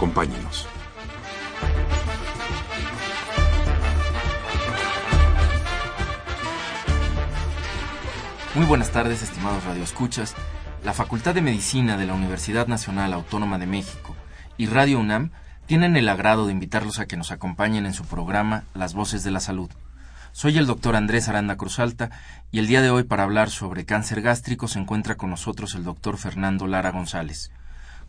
Acompáñenos. Muy buenas tardes, estimados radioescuchas. La Facultad de Medicina de la Universidad Nacional Autónoma de México y Radio UNAM tienen el agrado de invitarlos a que nos acompañen en su programa Las Voces de la Salud. Soy el doctor Andrés Aranda Cruzalta y el día de hoy para hablar sobre cáncer gástrico se encuentra con nosotros el doctor Fernando Lara González.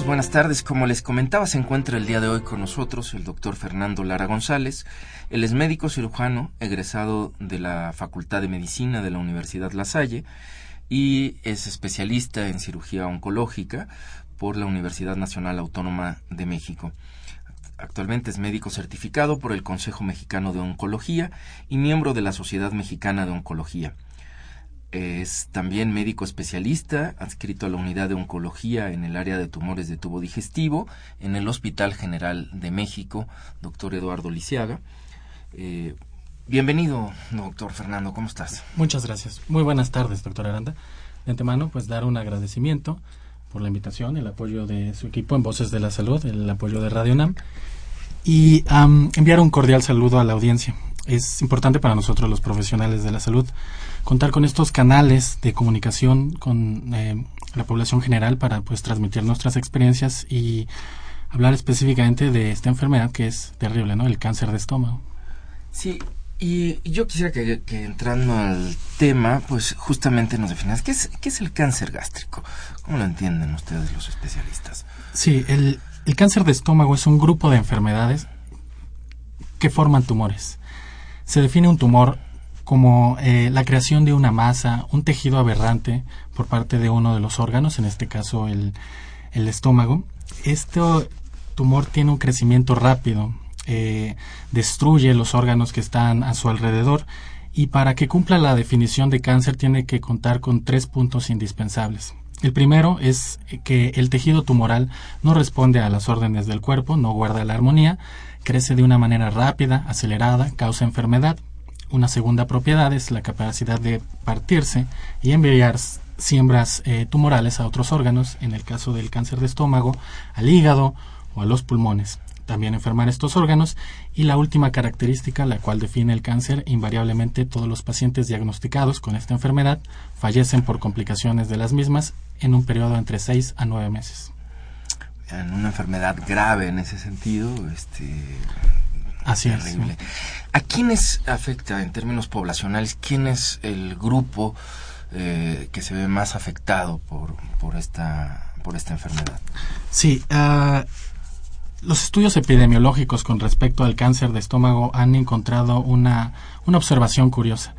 Buenas tardes. Como les comentaba, se encuentra el día de hoy con nosotros el doctor Fernando Lara González. Él es médico cirujano, egresado de la Facultad de Medicina de la Universidad La Salle y es especialista en cirugía oncológica por la Universidad Nacional Autónoma de México. Actualmente es médico certificado por el Consejo Mexicano de Oncología y miembro de la Sociedad Mexicana de Oncología. Es también médico especialista, adscrito a la unidad de oncología en el área de tumores de tubo digestivo en el Hospital General de México, doctor Eduardo Lisiaga. Eh, bienvenido, doctor Fernando, ¿cómo estás? Muchas gracias. Muy buenas tardes, doctor Aranda. De antemano, pues dar un agradecimiento por la invitación, el apoyo de su equipo en Voces de la Salud, el apoyo de Radio UNAM y um, enviar un cordial saludo a la audiencia. Es importante para nosotros los profesionales de la salud contar con estos canales de comunicación con eh, la población general para pues transmitir nuestras experiencias y hablar específicamente de esta enfermedad que es terrible, ¿no? El cáncer de estómago. Sí, y yo quisiera que, que entrando al tema, pues justamente nos definas, ¿qué es, ¿qué es el cáncer gástrico? ¿Cómo lo entienden ustedes los especialistas? Sí, el, el cáncer de estómago es un grupo de enfermedades que forman tumores. Se define un tumor como eh, la creación de una masa, un tejido aberrante por parte de uno de los órganos, en este caso el, estómago. Este tumor tiene un crecimiento rápido, eh, destruye los órganos que están a su alrededor y para que cumpla la definición de cáncer tiene que contar con tres puntos indispensables. El primero es que el tejido tumoral no responde a las órdenes del cuerpo, no guarda la armonía, crece de una manera rápida, acelerada, causa enfermedad una segunda propiedad es la capacidad de partirse y enviar siembras eh, tumorales a otros órganos, en el caso del cáncer de estómago, al hígado o a los pulmones. También enfermar estos órganos y la última característica, la cual define el cáncer, invariablemente todos los pacientes diagnosticados con esta enfermedad fallecen por complicaciones de las mismas en un periodo entre 6 a 9 meses. En una enfermedad grave en ese sentido, este, Así terrible. es. ¿A quiénes afecta en términos poblacionales? ¿Quién es el grupo eh, que se ve más afectado por, por, esta, por esta enfermedad? Sí, uh, los estudios epidemiológicos con respecto al cáncer de estómago han encontrado una, una observación curiosa.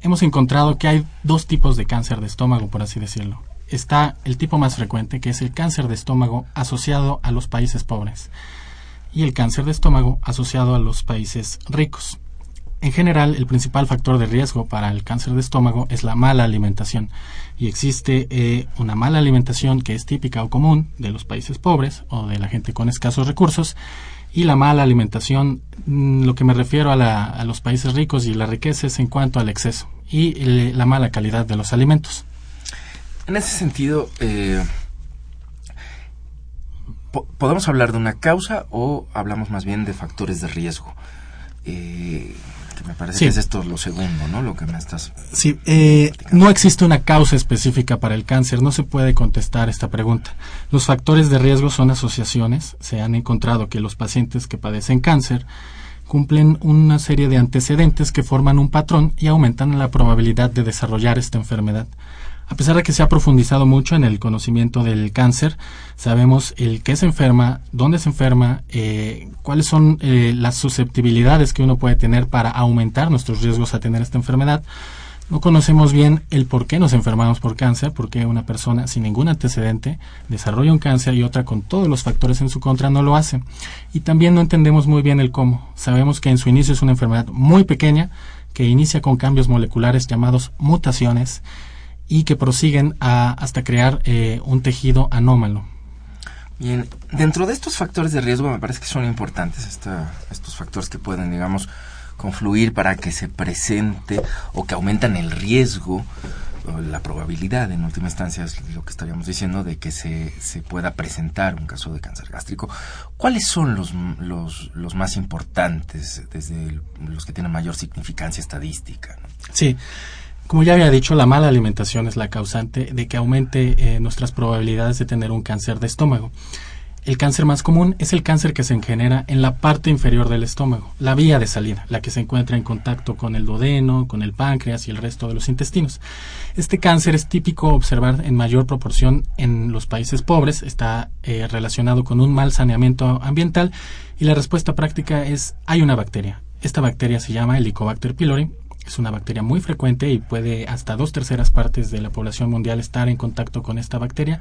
hemos encontrado que hay dos tipos de cáncer de estómago, por así decirlo. Está el tipo más frecuente, que es el cáncer de estómago asociado a los países pobres, y el cáncer de estómago asociado a los países ricos. En general, el principal factor de riesgo para el cáncer de estómago es la mala alimentación. Y existe eh, una mala alimentación que es típica o común de los países pobres o de la gente con escasos recursos. Y la mala alimentación, mm, lo que me refiero a, los países ricos y la riqueza es en cuanto al exceso y la mala calidad de los alimentos. En ese sentido, eh, ¿podemos hablar de una causa o hablamos más bien de factores de riesgo? Eh, me parece que es esto lo segundo, ¿no? Lo que me estás. Sí, eh, no existe una causa específica para el cáncer, no se puede contestar esta pregunta. Los factores de riesgo son asociaciones. Se han encontrado que los pacientes que padecen cáncer cumplen una serie de antecedentes que forman un patrón y aumentan la probabilidad de desarrollar esta enfermedad. A pesar de que se ha profundizado mucho en el conocimiento del cáncer, sabemos el qué se enferma, dónde se enferma, eh, cuáles son eh, las susceptibilidades que uno puede tener para aumentar nuestros riesgos a tener esta enfermedad. No conocemos bien el por qué nos enfermamos por cáncer, por qué una persona sin ningún antecedente desarrolla un cáncer y otra con todos los factores en su contra no lo hace. Y también no entendemos muy bien el cómo. Sabemos que en su inicio es una enfermedad muy pequeña que inicia con cambios moleculares llamados mutaciones y que prosiguen hasta crear eh, un tejido anómalo. Bien, dentro de estos factores de riesgo me parece que son importantes estos factores que pueden, digamos, confluir para que se presente o que aumentan el riesgo, la probabilidad en última instancia es lo que estaríamos diciendo de que se, se pueda presentar un caso de cáncer gástrico. ¿Cuáles son los, los, los más importantes, desde los que tienen mayor significancia estadística? Sí. Como ya había dicho, la mala alimentación es la causante de que aumente eh, nuestras probabilidades de tener un cáncer de estómago. El cáncer más común es el cáncer que se genera en la parte inferior del estómago, la vía de salida, la que se encuentra en contacto con el duodeno, con el páncreas y el resto de los intestinos. Este cáncer es típico observar en mayor proporción en los países pobres, está eh, relacionado con un mal saneamiento ambiental y la respuesta práctica es hay una bacteria. Esta bacteria se llama Helicobacter pylori es una bacteria muy frecuente y puede hasta dos terceras partes de la población mundial estar en contacto con esta bacteria.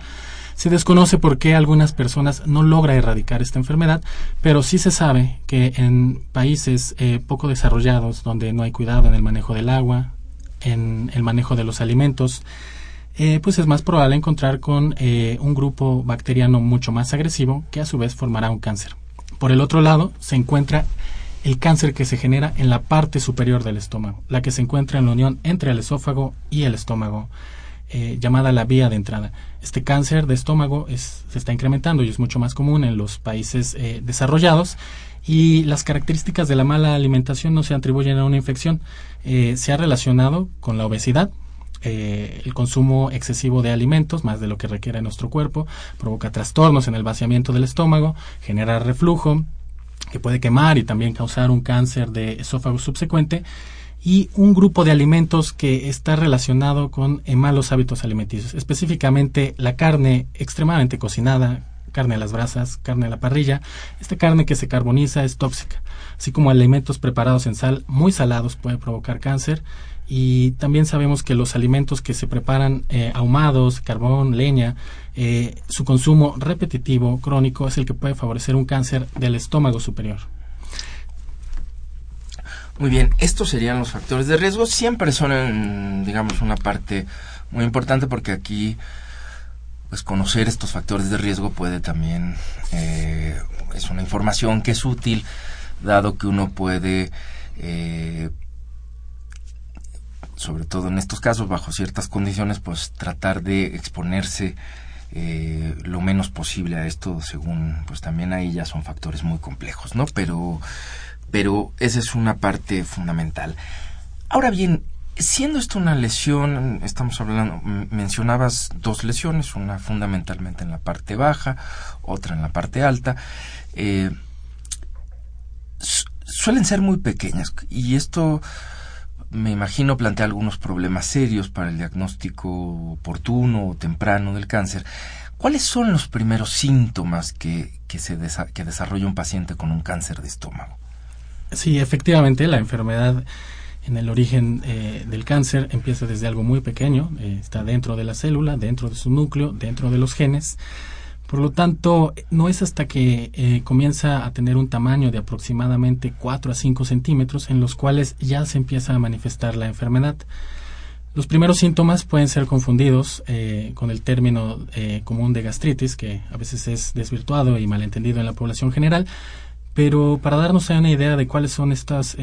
Se desconoce por qué algunas personas no logra erradicar esta enfermedad, pero sí se sabe que en países eh, poco desarrollados, donde no hay cuidado en el manejo del agua, en el manejo de los alimentos, eh, pues es más probable encontrar con eh, un grupo bacteriano mucho más agresivo que a su vez formará un cáncer. Por el otro lado, se encuentra el cáncer que se genera en la parte superior del estómago, la que se encuentra en la unión entre el esófago y el estómago, eh, llamada la vía de entrada. Este cáncer de estómago se está incrementando y es mucho más común en los países eh, desarrollados y las características de la mala alimentación no se atribuyen a una infección. Eh, se ha relacionado con la obesidad, el consumo excesivo de alimentos, más de lo que requiere nuestro cuerpo, provoca trastornos en el vaciamiento del estómago, genera reflujo, que puede quemar y también causar un cáncer de esófago subsecuente y un grupo de alimentos que está relacionado con eh, malos hábitos alimenticios, específicamente la carne extremadamente cocinada, carne a las brasas, carne a la parrilla. Esta carne que se carboniza es tóxica, así como alimentos preparados en sal muy salados pueden provocar cáncer y también sabemos que los alimentos que se preparan eh, ahumados, carbón, leña, eh, su consumo repetitivo, crónico, es el que puede favorecer un cáncer del estómago superior. Muy bien, estos serían los factores de riesgo. Siempre son, digamos, una parte muy importante porque aquí, pues conocer estos factores de riesgo puede también, eh, es una información que es útil, dado que uno puede sobre todo en estos casos, bajo ciertas condiciones, pues tratar de exponerse eh, lo menos posible a esto, según, pues también ahí ya son factores muy complejos, ¿no? Pero, pero esa es una parte fundamental. Ahora bien, siendo esto una lesión, estamos hablando, mencionabas dos lesiones, una fundamentalmente en la parte baja, otra en la parte alta, eh, suelen ser muy pequeñas y esto me imagino plantea algunos problemas serios para el diagnóstico oportuno o temprano del cáncer. ¿Cuáles son los primeros síntomas que, que, se que desarrolla un paciente con un cáncer de estómago? Sí, efectivamente, la enfermedad en el origen eh, del cáncer empieza desde algo muy pequeño, eh, está dentro de la célula, dentro de su núcleo, dentro de los genes. Por lo tanto, no es hasta que eh, comienza a tener un tamaño de aproximadamente 4 a 5 centímetros en los cuales ya se empieza a manifestar la enfermedad. Los primeros síntomas pueden ser confundidos con el término común de gastritis, que a veces es desvirtuado y malentendido en la población general, pero para darnos una idea de cuáles son estas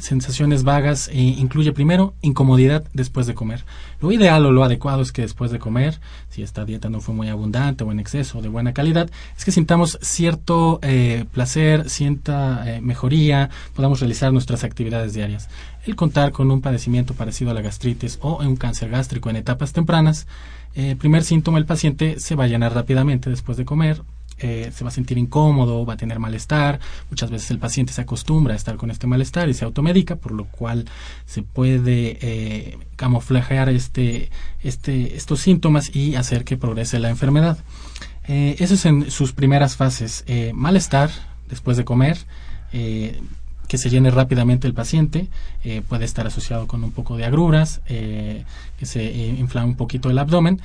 sensaciones vagas e incluye primero incomodidad después de comer. Lo ideal o lo adecuado es que después de comer, si esta dieta no fue muy abundante o en exceso o de buena calidad, es que sintamos cierto eh, placer, cierta eh, mejoría, podamos realizar nuestras actividades diarias. El contar con un padecimiento parecido a la gastritis o un cáncer gástrico en etapas tempranas, eh, primer síntoma, el paciente se va a llenar rápidamente después de comer, eh, se va a sentir incómodo, va a tener malestar. Muchas veces el paciente se acostumbra a estar con este malestar y se automedica, por lo cual se puede eh, camuflajear este, este, estos síntomas y hacer que progrese la enfermedad. Eh, eso es en sus primeras fases. malestar después de comer, que se llene rápidamente el paciente, puede estar asociado con un poco de agruras, que se infla un poquito el abdomen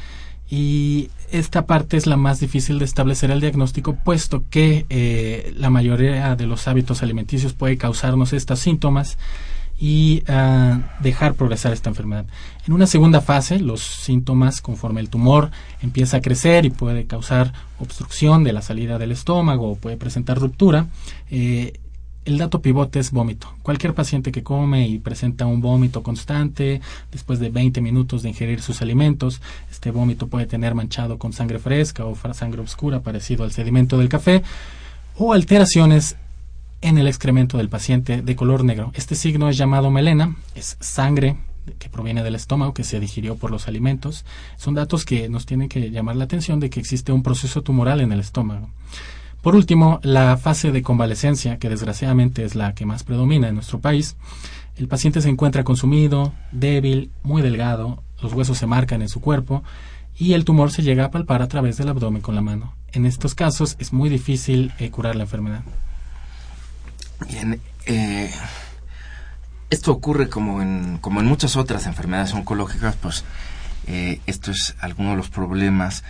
y esta parte es la más difícil de establecer el diagnóstico, puesto que eh, la mayoría de los hábitos alimenticios puede causarnos estos síntomas y ah, dejar progresar esta enfermedad. En una segunda fase, los síntomas, conforme el tumor empieza a crecer y puede causar obstrucción de la salida del estómago o puede presentar ruptura, eh, el dato pivote es vómito. Cualquier paciente que come y presenta un vómito constante después de 20 minutos de ingerir sus alimentos, este vómito puede tener manchado con sangre fresca o sangre oscura parecido al sedimento del café o alteraciones en el excremento del paciente de color negro. Este signo es llamado melena, es sangre que proviene del estómago, que se digirió por los alimentos. Son datos que nos tienen que llamar la atención de que existe un proceso tumoral en el estómago. Por último, la fase de convalecencia, que desgraciadamente es la que más predomina en nuestro país. El paciente se encuentra consumido, débil, muy delgado, los huesos se marcan en su cuerpo y el tumor se llega a palpar a través del abdomen con la mano. En estos casos es muy difícil eh, curar la enfermedad. Bien, eh, esto ocurre como en, como en muchas otras enfermedades oncológicas, pues eh, esto es alguno de los problemas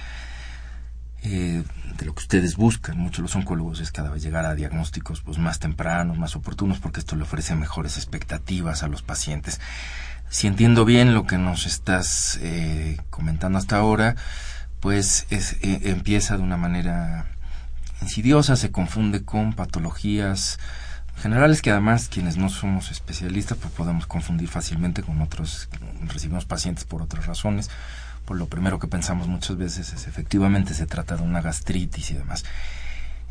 de lo que ustedes buscan, muchos los oncólogos, es cada vez llegar a diagnósticos pues, más tempranos, más oportunos, porque esto le ofrece mejores expectativas a los pacientes. Si entiendo bien lo que nos estás eh, comentando hasta ahora, pues es, eh, empieza de una manera insidiosa, se confunde con patologías generales que además quienes no somos especialistas pues podemos confundir fácilmente con otros, recibimos pacientes por otras razones pues lo primero que pensamos muchas veces es efectivamente se trata de una gastritis y demás.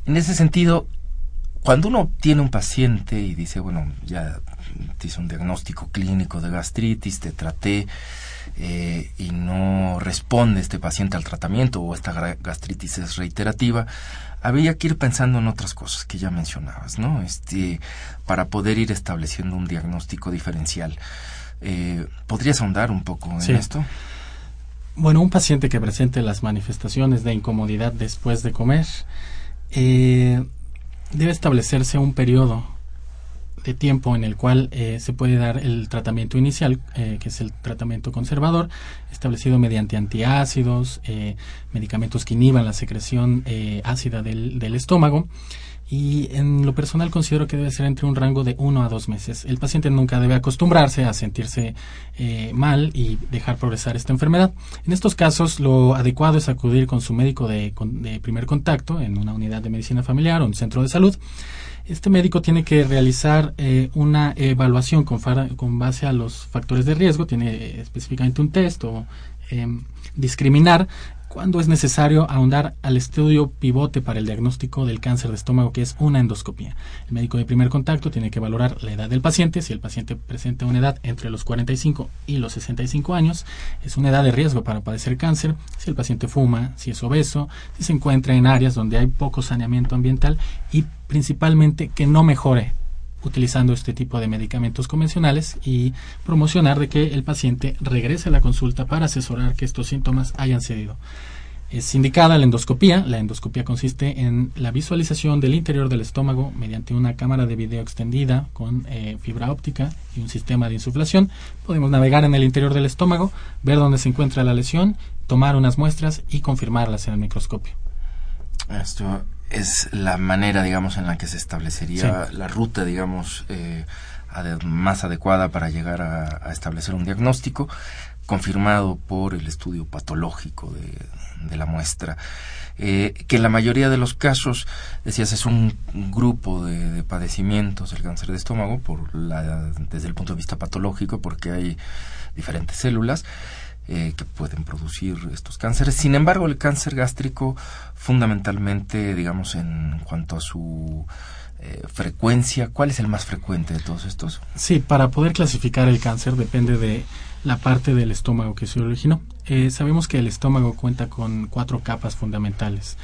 En ese sentido, cuando uno tiene un paciente y dice, bueno, ya te hice un diagnóstico clínico de gastritis, te traté eh, y no responde este paciente al tratamiento o esta gastritis es reiterativa, había que ir pensando en otras cosas que ya mencionabas, ¿no? Este, para poder ir estableciendo un diagnóstico diferencial. Eh, ¿Podrías ahondar un poco en esto? Bueno, un paciente que presente las manifestaciones de incomodidad después de comer eh, debe establecerse un periodo de tiempo en el cual eh, se puede dar el tratamiento inicial, eh, que es el tratamiento conservador, establecido mediante antiácidos, medicamentos que inhiban la secreción ácida del, del estómago y en lo personal considero que debe ser entre un rango de uno a dos meses. El paciente nunca debe acostumbrarse a sentirse eh, mal y dejar progresar esta enfermedad. En estos casos, lo adecuado es acudir con su médico de, primer contacto en una unidad de medicina familiar o un centro de salud. Este médico tiene que realizar eh, una evaluación con, con, base a los factores de riesgo, tiene eh, específicamente un test o em, discriminar cuando es necesario ahondar al estudio pivote para el diagnóstico del cáncer de estómago, que es una endoscopia. El médico de primer contacto tiene que valorar la edad del paciente. Si el paciente presenta una edad entre los 45 y los 65 años, es una edad de riesgo para padecer cáncer. Si el paciente fuma, si es obeso, si se encuentra en áreas donde hay poco saneamiento ambiental y principalmente que no mejore utilizando este tipo de medicamentos convencionales y promocionar de que el paciente regrese a la consulta para asesorar que estos síntomas hayan cedido. Es indicada la endoscopía. La endoscopía consiste en la visualización del interior del estómago mediante una cámara de video extendida con eh, fibra óptica y un sistema de insuflación. Podemos navegar en el interior del estómago, ver dónde se encuentra la lesión, tomar unas muestras y confirmarlas en el microscopio. Esto es la manera, digamos, en la que se establecería la ruta, digamos, eh, más adecuada para llegar a, establecer un diagnóstico confirmado por el estudio patológico de, la muestra. Eh, que en la mayoría de los casos, decías, es un grupo de, padecimientos del cáncer de estómago por la, desde el punto de vista patológico, porque hay diferentes células eh, que pueden producir estos cánceres. Sin embargo, el cáncer gástrico, fundamentalmente, digamos, en cuanto a su eh, frecuencia, ¿cuál es el más frecuente de todos estos? Sí, para poder clasificar el cáncer depende de la parte del estómago que se originó. Eh, sabemos que el estómago cuenta con cuatro capas fundamentales.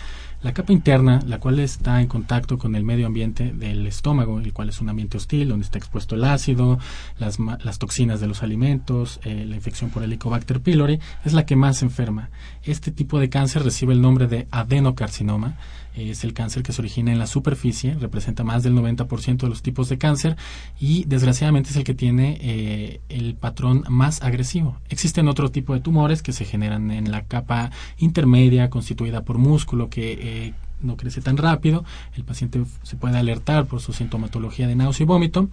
La capa interna, la cual está en contacto con el medio ambiente del estómago, el cual es un ambiente hostil, donde está expuesto el ácido, las, las toxinas de los alimentos, eh, la infección por Helicobacter pylori, es la que más enferma. Este tipo de cáncer recibe el nombre de adenocarcinoma es el cáncer que se origina en la superficie, representa más del 90% de los tipos de cáncer y desgraciadamente es el que tiene eh, el patrón más agresivo. Existen otro tipo de tumores que se generan en la capa intermedia constituida por músculo que eh, no crece tan rápido, el paciente se puede alertar por su sintomatología de náusea y vómito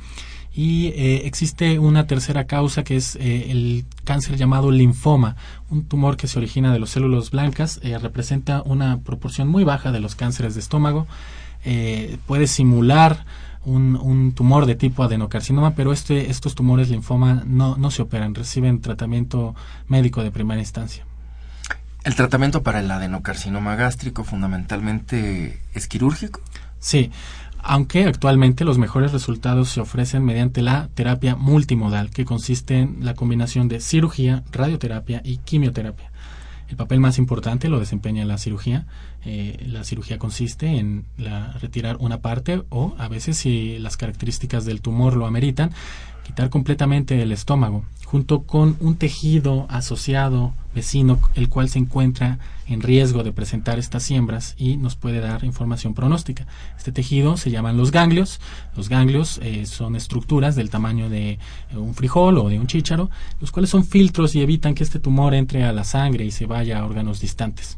y eh, existe una tercera causa que es eh, el cáncer llamado linfoma, un tumor que se origina de las células blancas, eh, representa una proporción muy baja de los cánceres de estómago, puede simular un, tumor de tipo adenocarcinoma, pero este, estos tumores linfoma no, no se operan, reciben tratamiento médico de primera instancia. ¿El tratamiento para el adenocarcinoma gástrico fundamentalmente es quirúrgico? Sí, aunque actualmente los mejores resultados se ofrecen mediante la terapia multimodal, que consiste en la combinación de cirugía, radioterapia y quimioterapia. El papel más importante lo desempeña la cirugía. Eh, la cirugía consiste en retirar una parte o, a veces, si las características del tumor lo ameritan, quitar completamente el estómago, junto con un tejido asociado vecino, el cual se encuentra en riesgo de presentar estas siembras y nos puede dar información pronóstica. Este tejido se llaman los ganglios. Los ganglios eh, son estructuras del tamaño de eh, un frijol o de un chícharo, los cuales son filtros y evitan que este tumor entre a la sangre y se vaya a órganos distantes.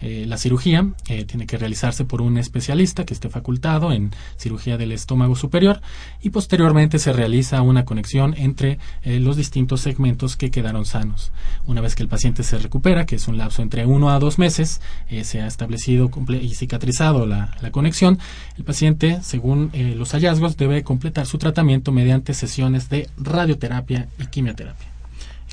Eh, la cirugía eh, tiene que realizarse por un especialista que esté facultado en cirugía del estómago superior y posteriormente se realiza una conexión entre eh, los distintos segmentos que quedaron sanos. Una vez que el paciente se recupera, que es un lapso entre uno a dos meses, se ha establecido y cicatrizado la, la conexión, el paciente, según los hallazgos, debe completar su tratamiento mediante sesiones de radioterapia y quimioterapia.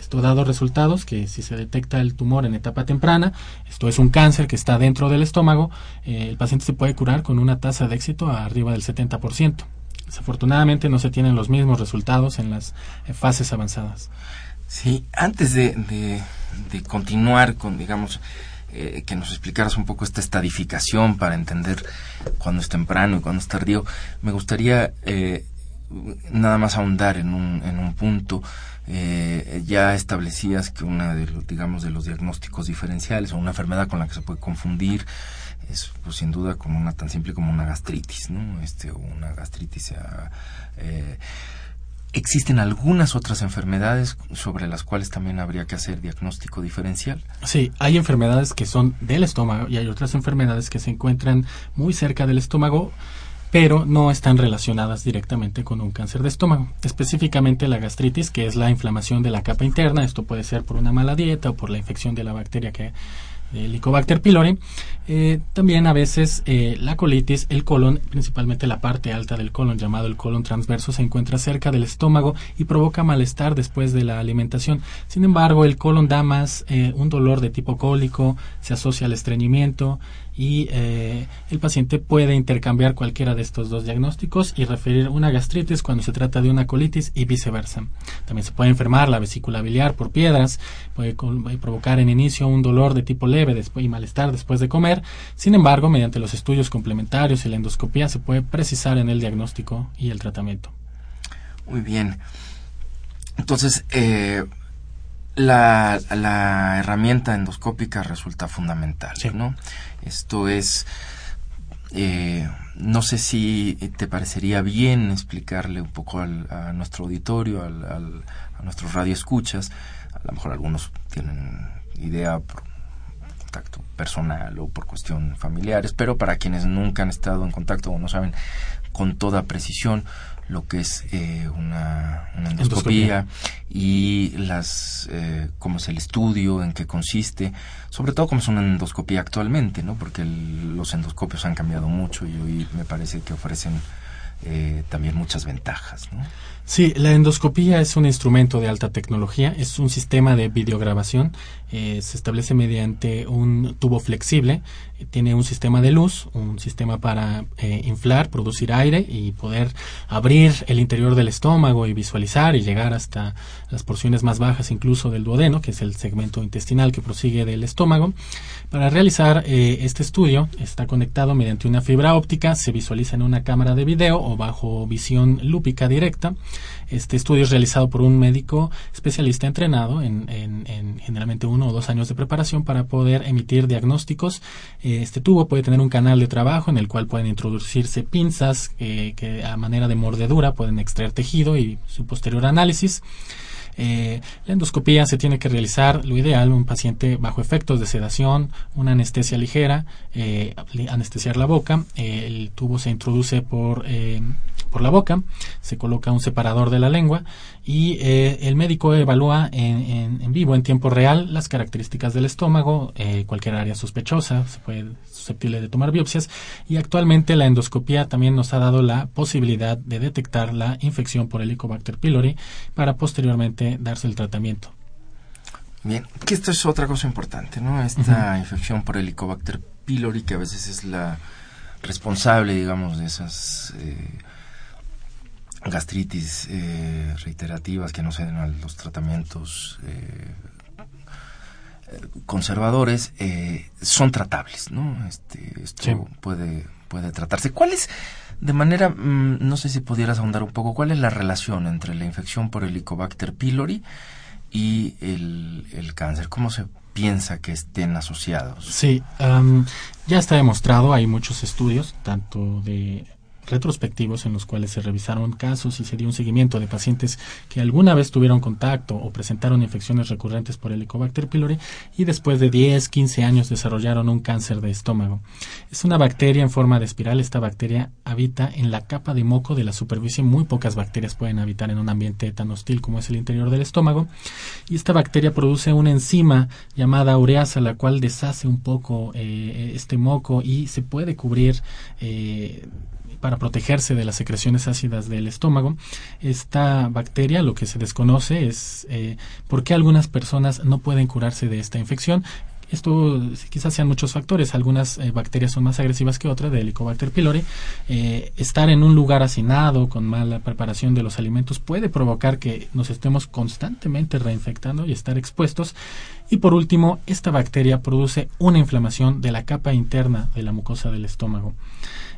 Esto ha dado resultados que si se detecta el tumor en etapa temprana, esto es un cáncer que está dentro del estómago, eh, el paciente se puede curar con una tasa de éxito arriba del 70%. Desafortunadamente no se tienen los mismos resultados en las eh, fases avanzadas. Sí, antes de, continuar con, digamos, eh, que nos explicaras un poco esta estadificación para entender cuándo es temprano y cuándo es tardío, me gustaría nada más ahondar en un, en un punto eh, ya establecías que una de los, digamos, de los diagnósticos diferenciales o una enfermedad con la que se puede confundir es pues, sin duda como una tan simple como una gastritis, ¿no? Este, una gastritis eh, ¿Existen algunas otras enfermedades sobre las cuales también habría que hacer diagnóstico diferencial? Sí, hay enfermedades que son del estómago y hay otras enfermedades que se encuentran muy cerca del estómago pero no están relacionadas directamente con un cáncer de estómago. Específicamente la gastritis, que es la inflamación de la capa interna, esto puede ser por una mala dieta o por la infección de la bacteria que el Helicobacter pylori. Eh, también a veces eh, la colitis, el colon, principalmente la parte alta del colon, llamado el colon transverso, se encuentra cerca del estómago y provoca malestar después de la alimentación. Sin embargo, el colon da más eh, un dolor de tipo cólico, se asocia al estreñimiento y eh, el paciente puede intercambiar cualquiera de estos dos diagnósticos y referir una gastritis cuando se trata de una colitis y viceversa. También se puede enfermar la vesícula biliar por piedras, puede, provocar en inicio un dolor de tipo leve después, y malestar después de comer. Sin embargo, mediante los estudios complementarios y la endoscopía se puede precisar en el diagnóstico y el tratamiento. Muy bien. Entonces, eh, la, la herramienta endoscópica resulta fundamental, Sí. ¿no? Esto es, eh, no sé si te parecería bien explicarle un poco al- a nuestro auditorio, al, al- a nuestros radioescuchas, a lo mejor algunos tienen idea por contacto personal o por cuestión familiares, pero para quienes nunca han estado en contacto o no saben con toda precisión lo que es eh, una, una endoscopía, y las eh, cómo es el estudio, en qué consiste, sobre todo cómo es una endoscopía actualmente, ¿no? Porque el- los endoscopios han cambiado mucho y hoy me parece que ofrecen eh, también muchas ventajas, ¿no? Sí, la endoscopía es un instrumento de alta tecnología, es un sistema de videograbación, eh, se establece mediante un tubo flexible, tiene un sistema de luz, un sistema para eh, inflar, producir aire y poder abrir el interior del estómago y visualizar y llegar hasta las porciones más bajas incluso del duodeno, que es el segmento intestinal que prosigue del estómago. Para realizar eh, este estudio está conectado mediante una fibra óptica, se visualiza en una cámara de video o bajo visión lúpica directa. Este estudio es realizado por un médico especialista entrenado en, en- en generalmente uno o dos años de preparación para poder emitir diagnósticos. Eh, Este tubo puede tener un canal de trabajo en el cual pueden introducirse pinzas eh, que a manera de mordedura pueden extraer tejido y su posterior análisis. Eh, la endoscopía se tiene que realizar, lo ideal, un paciente bajo efectos de sedación, una anestesia ligera, eh, anestesiar la boca, eh, el tubo se introduce por, eh, por la boca, se coloca un separador de la lengua y eh, el médico evalúa en, en- en vivo, en tiempo real, las características del estómago, cualquier área sospechosa, se puede susceptible de tomar biopsias y actualmente la endoscopía también nos ha dado la posibilidad de detectar la infección por Helicobacter pylori para posteriormente darse el tratamiento. Bien, que esto es otra cosa importante, ¿no? Esta infección por Helicobacter pylori, que a veces es la responsable, digamos, de esas eh, gastritis eh, reiterativas que no se den a los tratamientos eh, eh, conservadores, eh, son tratables, ¿no? Este, esto Sí. puede, puede tratarse. ¿Cuál es, de manera, mm, no sé si pudieras ahondar un poco, cuál es la relación entre la infección por Helicobacter pylori y el, el cáncer? ¿Cómo se piensa que estén asociados? Sí, am, ya está demostrado, hay muchos estudios, tanto de retrospectivos en los cuales se revisaron casos y se dio un seguimiento de pacientes que alguna vez tuvieron contacto o presentaron infecciones recurrentes por Helicobacter pylori y después de 10, 15 años desarrollaron un cáncer de estómago. Es una bacteria en forma de espiral. Esta bacteria habita en la capa de moco de la superficie. Muy pocas bacterias pueden habitar en un ambiente tan hostil como es el interior del estómago. Y esta bacteria produce una enzima llamada ureasa, la cual deshace un poco eh, este moco y se puede cubrir eh, para protegerse de las secreciones ácidas del estómago. Esta bacteria, lo que se desconoce es eh, por qué algunas personas no pueden curarse de esta infección. Esto quizás sean muchos factores. Algunas eh, bacterias son más agresivas que otras, de Helicobacter pylori. Eh, estar en un lugar hacinado, con mala preparación de los alimentos, puede provocar que nos estemos constantemente reinfectando y estar expuestos. Y por último, esta bacteria produce una inflamación de la capa interna de la mucosa del estómago.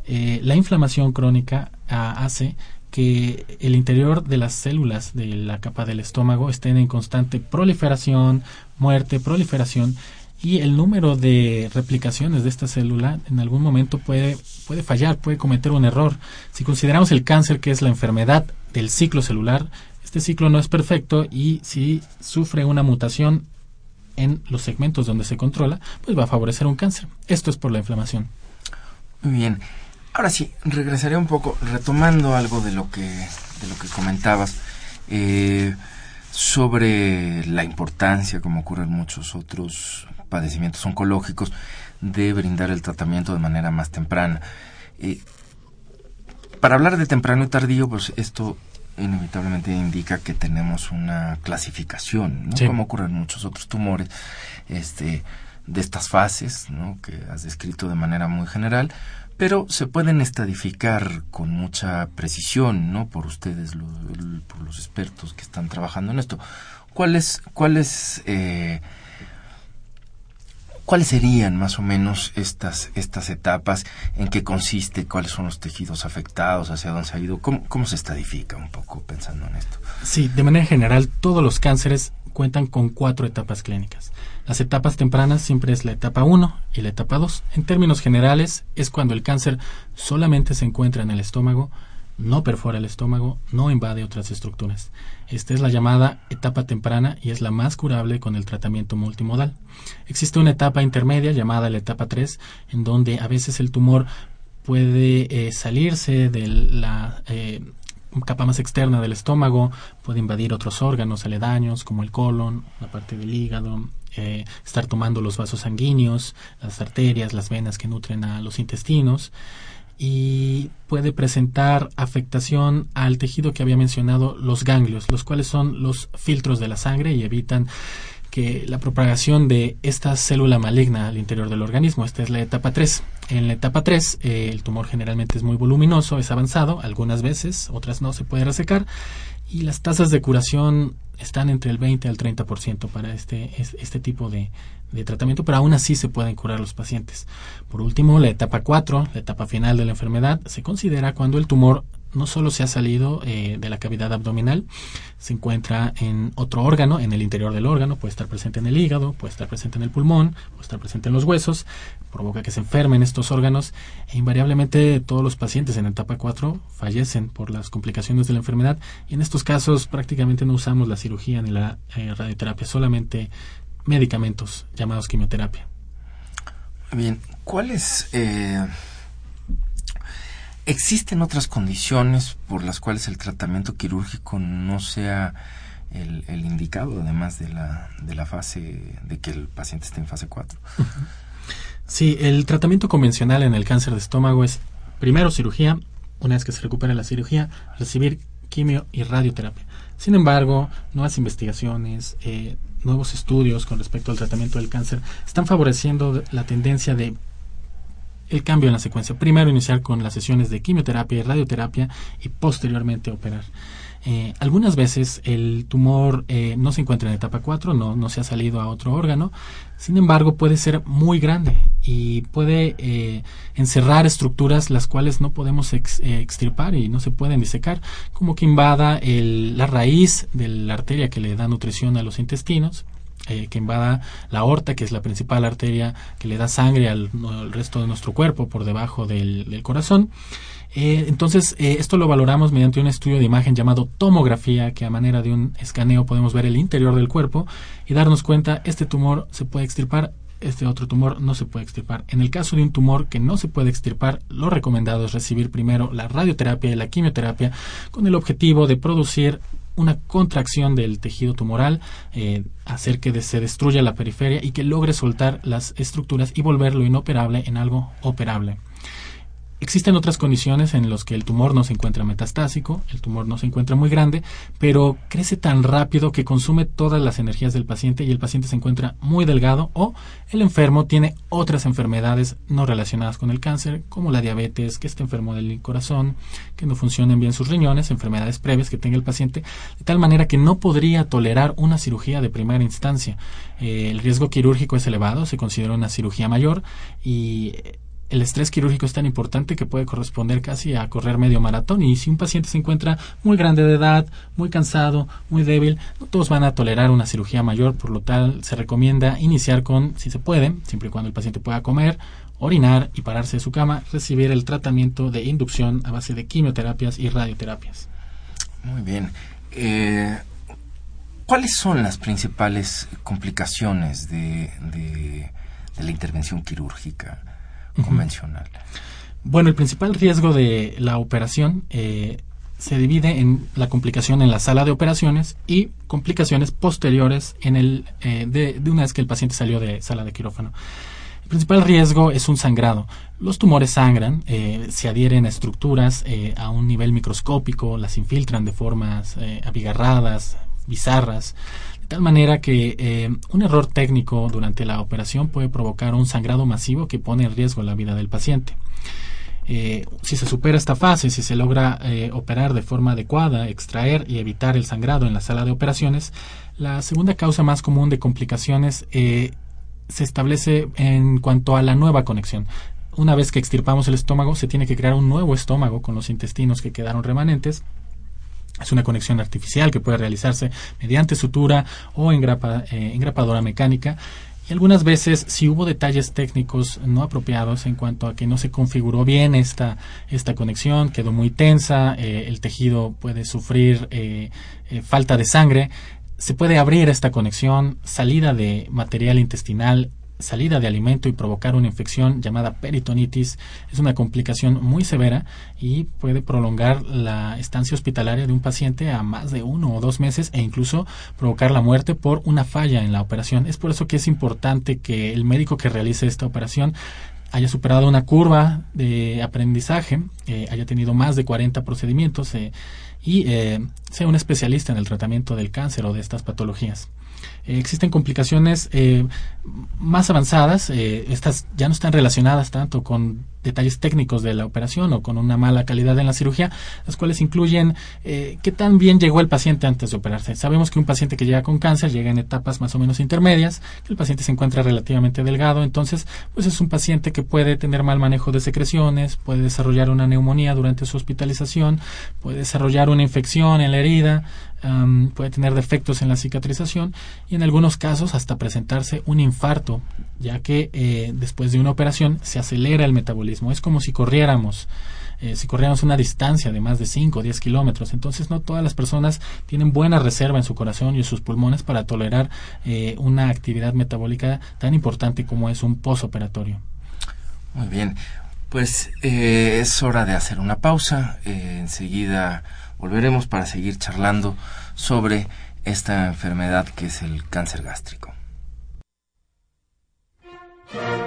Eh, la inflamación crónica ah, hace que el interior de las células de la capa del estómago estén en constante proliferación, muerte, proliferación y el número de replicaciones de esta célula en algún momento puede, puede fallar, puede cometer un error. Si consideramos el cáncer que es la enfermedad del ciclo celular, este ciclo no es perfecto y si sufre una mutación en los segmentos donde se controla, pues va a favorecer un cáncer. Esto es por la inflamación. Muy bien. Ahora sí, regresaré un poco, retomando algo de lo que, de lo que comentabas, eh, sobre la importancia, como ocurre en muchos otros padecimientos oncológicos, de brindar el tratamiento de manera más temprana. Eh, para hablar de temprano y tardío, pues esto inevitablemente indica que tenemos una clasificación, ¿no? Sí. Como ocurre en muchos otros tumores, este, de estas fases, ¿no? Que has descrito de manera muy general, pero se pueden estadificar con mucha precisión, ¿no? Por ustedes, lo- por los expertos que están trabajando en esto. ¿Cuáles, cuáles, eh, ¿Cuáles serían más o menos estas, estas etapas? ¿En qué consiste? ¿Cuáles son los tejidos afectados? ¿Hacia dónde se ha ido? ¿Cómo, cómo se estadifica un poco pensando en esto? Sí, de manera general, todos los cánceres cuentan con cuatro etapas clínicas. Las etapas tempranas siempre es la etapa 1 y la etapa 2. En términos generales, es cuando el cáncer solamente se encuentra en el estómago, no perfora el estómago, no invade otras estructuras. Esta es la llamada etapa temprana y es la más curable con el tratamiento multimodal. Existe una etapa intermedia llamada la etapa 3, en donde a veces el tumor puede eh, salirse de la eh, capa más externa del estómago, puede invadir otros órganos aledaños como el colon, la parte del hígado, eh, estar tomando los vasos sanguíneos, las arterias, las venas que nutren a los intestinos y puede presentar afectación al tejido que había mencionado, los ganglios, los cuales son los filtros de la sangre y evitan que la propagación de esta célula maligna al interior del organismo. Esta es la etapa 3. En la etapa 3 eh, el tumor generalmente es muy voluminoso, es avanzado, algunas veces, otras no se puede resecar y las tasas de curación están entre el 20 al 30% para este, este tipo de, de tratamiento, pero aún así se pueden curar los pacientes. Por último, la etapa 4, la etapa final de la enfermedad, se considera cuando el tumor no solo se ha salido eh, de la cavidad abdominal, se encuentra en otro órgano, en el interior del órgano, puede estar presente en el hígado, puede estar presente en el pulmón, puede estar presente en los huesos, provoca que se enfermen estos órganos e invariablemente todos los pacientes en etapa 4 fallecen por las complicaciones de la enfermedad y en estos casos prácticamente no usamos la cirugía ni la eh, radioterapia, solamente medicamentos llamados quimioterapia. Bien, ¿cuáles eh, existen otras condiciones por las cuales el tratamiento quirúrgico no sea el, indicado, además de la, de la fase de que el paciente esté en fase 4? Sí, el tratamiento convencional en el cáncer de estómago es primero cirugía, una vez que se recupera la cirugía, recibir quimio y radioterapia. Sin embargo, nuevas investigaciones, eh, nuevos estudios con respecto al tratamiento del cáncer están favoreciendo la tendencia de el cambio en la secuencia. Primero iniciar con las sesiones de quimioterapia y radioterapia y posteriormente operar. Eh, algunas veces el tumor eh, no se encuentra en etapa 4, no, no se ha salido a otro órgano, sin embargo puede ser muy grande y puede eh, encerrar estructuras las cuales no podemos extirpar y no se pueden disecar, como que invada la raíz de la arteria que le da nutrición a los intestinos, que invada la aorta, que es la principal arteria que le da sangre al, resto de nuestro cuerpo por debajo del corazón. Eh, entonces, eh, esto lo valoramos mediante un estudio de imagen llamado tomografía, que a manera de un escaneo podemos ver el interior del cuerpo y darnos cuenta, este tumor se puede extirpar, este otro tumor no se puede extirpar. En el caso de un tumor que no se puede extirpar, lo recomendado es recibir primero la radioterapia y la quimioterapia con el objetivo de producir una contracción del tejido tumoral, eh, hacer que se destruya la periferia y que logre soltar las estructuras y volverlo inoperable en algo operable. Existen otras condiciones en las que el tumor no se encuentra metastásico, el tumor no se encuentra muy grande, pero crece tan rápido que consume todas las energías del paciente y el paciente se encuentra muy delgado o el enfermo tiene otras enfermedades no relacionadas con el cáncer, como la diabetes, que está enfermo del corazón, que no funcionen bien sus riñones, enfermedades previas que tenga el paciente, de tal manera que no podría tolerar una cirugía de primera instancia. Eh, el riesgo quirúrgico es elevado, se considera una cirugía mayor y el estrés quirúrgico es tan importante que puede corresponder casi a correr medio maratón y si un paciente se encuentra muy grande de edad, muy cansado, muy débil, no todos van a tolerar una cirugía mayor, por lo tal se recomienda iniciar con, si se puede, siempre y cuando el paciente pueda comer, orinar y pararse de su cama, recibir el tratamiento de inducción a base de quimioterapias y radioterapias. Muy bien. Eh, ¿Cuáles son las principales complicaciones de, de la intervención quirúrgica? Convencional? Bueno, el principal riesgo de la operación eh, se divide en la complicación en la sala de operaciones y complicaciones posteriores en el, eh, de, una vez que el paciente salió de sala de quirófano. El principal riesgo es un sangrado. Los tumores sangran, eh, se adhieren a estructuras a un nivel microscópico, las infiltran de formas abigarradas, bizarras. De tal manera que eh, un error técnico durante la operación puede provocar un sangrado masivo que pone en riesgo la vida del paciente. Eh, si se supera esta fase, si se logra eh, operar de forma adecuada, extraer y evitar el sangrado en la sala de operaciones, la segunda causa más común de complicaciones se establece en cuanto a la nueva conexión. Una vez que extirpamos el estómago, se tiene que crear un nuevo estómago con los intestinos que quedaron remanentes. Es una conexión artificial que puede realizarse mediante sutura o engrapa, eh, engrapadora mecánica. Y algunas veces, si hubo detalles técnicos no apropiados en cuanto a que no se configuró bien esta, esta conexión, quedó muy tensa, eh, el tejido puede sufrir eh, falta de sangre, se puede abrir esta conexión, salida de material intestinal, salida de alimento y provocar una infección llamada peritonitis. Es una complicación muy severa y puede prolongar la estancia hospitalaria de un paciente a más de uno o dos meses e incluso provocar la muerte por una falla en la operación. Es por eso que es importante que el médico que realice esta operación haya superado una curva de aprendizaje, eh, haya tenido más de 40 procedimientos. Eh, y eh, sea un especialista en el tratamiento del cáncer o de estas patologías. Existen complicaciones más avanzadas, estas ya no están relacionadas tanto con detalles técnicos de la operación o con una mala calidad en la cirugía, las cuales incluyen eh, qué tan bien llegó el paciente antes de operarse. Sabemos que un paciente que llega con cáncer llega en etapas más o menos intermedias, que el paciente se encuentra relativamente delgado, entonces pues es un paciente que puede tener mal manejo de secreciones, puede desarrollar una neumonía durante su hospitalización, puede desarrollar una infección en la herida, puede tener defectos en la cicatrización y en algunos casos hasta presentarse un infarto, ya que eh, después de una operación se acelera el metabolismo. Es como si corriéramos. Eh, si corriéramos una distancia de más de 5 o 10 kilómetros. Entonces, no todas las personas tienen buena reserva en su corazón y en sus pulmones para tolerar eh, una actividad metabólica tan importante como es un posoperatorio. Muy bien, pues es hora de hacer una pausa. enseguida volveremos para seguir charlando sobre esta enfermedad que es el cáncer gástrico. Thank you.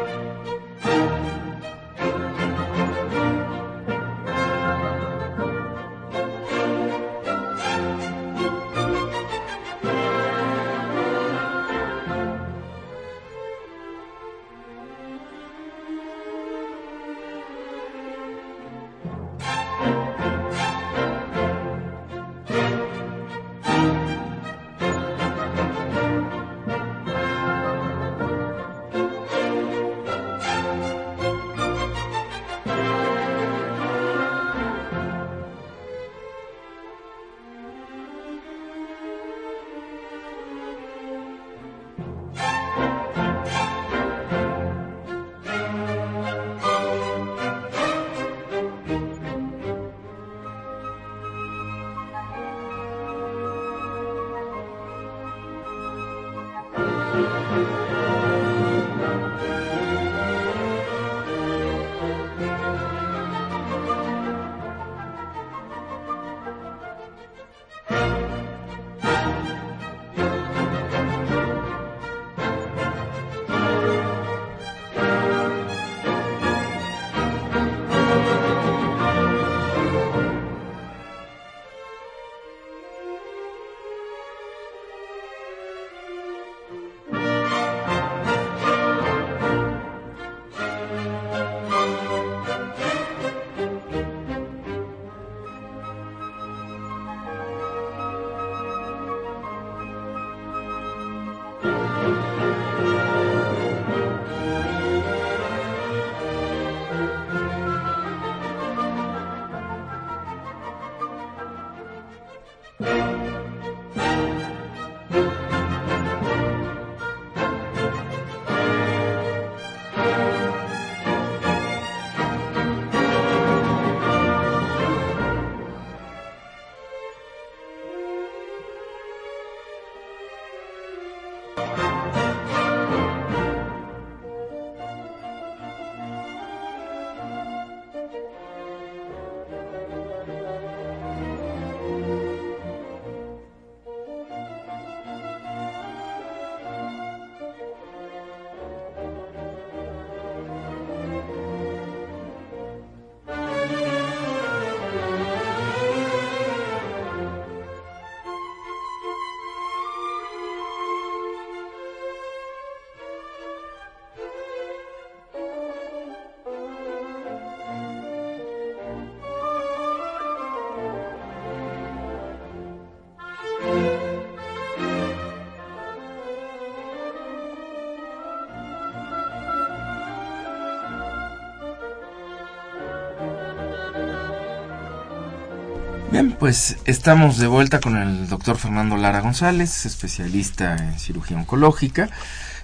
Bien, pues estamos de vuelta con el doctor Fernando Lara González, especialista en cirugía oncológica.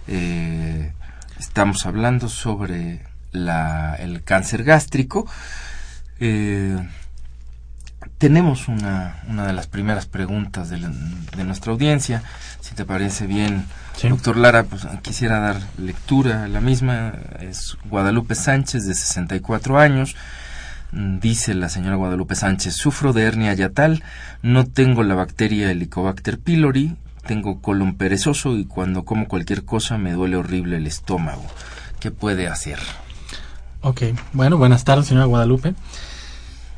Eh, estamos hablando sobre la, el cáncer gástrico. Eh, tenemos una, una de las primeras preguntas de, la- de nuestra audiencia. Si te parece bien, Sí. doctor Lara, pues quisiera dar lectura a la misma. Es Guadalupe Sánchez, de 64 años. Mm, Dice la señora Guadalupe Sánchez, sufro de hernia yatal, no tengo la bacteria Helicobacter pylori, tengo colon perezoso y cuando como cualquier cosa me duele horrible el estómago. ¿Qué puede hacer? Ok, bueno, buenas tardes, señora Guadalupe.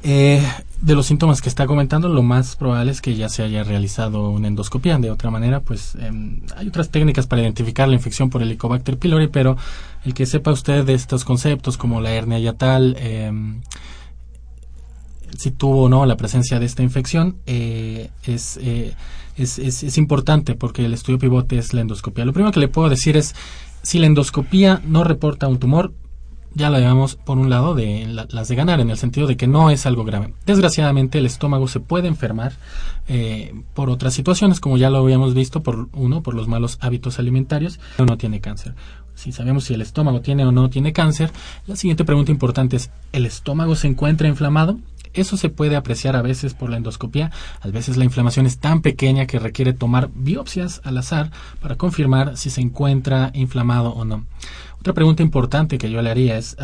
Eh, de los síntomas que está comentando, lo más probable es que ya se haya realizado una endoscopia. De otra manera, pues em, hay otras técnicas para identificar la infección por Helicobacter pylori, pero el que sepa usted de estos conceptos como la hernia yatal, em, si tuvo o no la presencia de esta infección, eh, es, eh, es, es, importante porque el estudio pivote es la endoscopia. Lo primero que le puedo decir es, si la endoscopía no reporta un tumor, ya la llevamos por un lado de la- las de ganar, en el sentido de que no es algo grave. Desgraciadamente, el estómago se puede enfermar eh, por otras situaciones, como ya lo habíamos visto, por uno, por los malos hábitos alimentarios, o no tiene cáncer. Si sabemos si el estómago tiene o no tiene cáncer, la siguiente pregunta importante es, ¿el estómago se encuentra inflamado? Eso se puede apreciar a veces por la endoscopía. A veces la inflamación es tan pequeña que requiere tomar biopsias al azar para confirmar si se encuentra inflamado o no. Otra pregunta importante que yo le haría es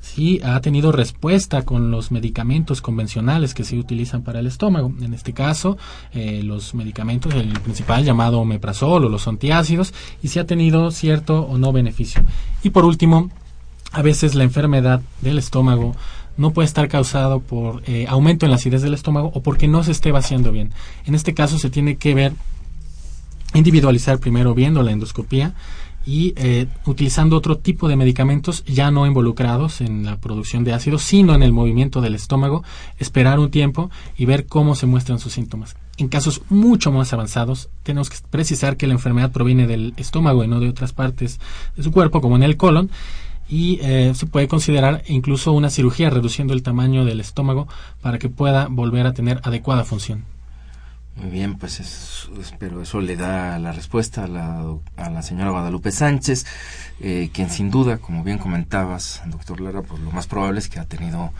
si ha tenido respuesta con los medicamentos convencionales que se utilizan para el estómago. En este caso, eh, los medicamentos, el principal llamado omeprazol o los antiácidos, y si ha tenido cierto o no beneficio. Y por último, a veces la enfermedad del estómago no puede estar causado por eh, aumento en la acidez del estómago o porque no se esté vaciando bien. En este caso se tiene que ver, individualizar primero viendo la endoscopía y eh, utilizando otro tipo de medicamentos ya no involucrados en la producción de ácido, sino en el movimiento del estómago, esperar un tiempo y ver cómo se muestran sus síntomas. En casos mucho más avanzados, tenemos que precisar que la enfermedad proviene del estómago y no de otras partes de su cuerpo, como en el colon, y eh, se puede considerar incluso una cirugía reduciendo el tamaño del estómago para que pueda volver a tener adecuada función. Muy bien, pues es- espero eso le da la respuesta a la, a la señora Guadalupe Sánchez, eh, quien sin duda, como bien comentabas, doctor Lara, pues lo más probable es que ha tenido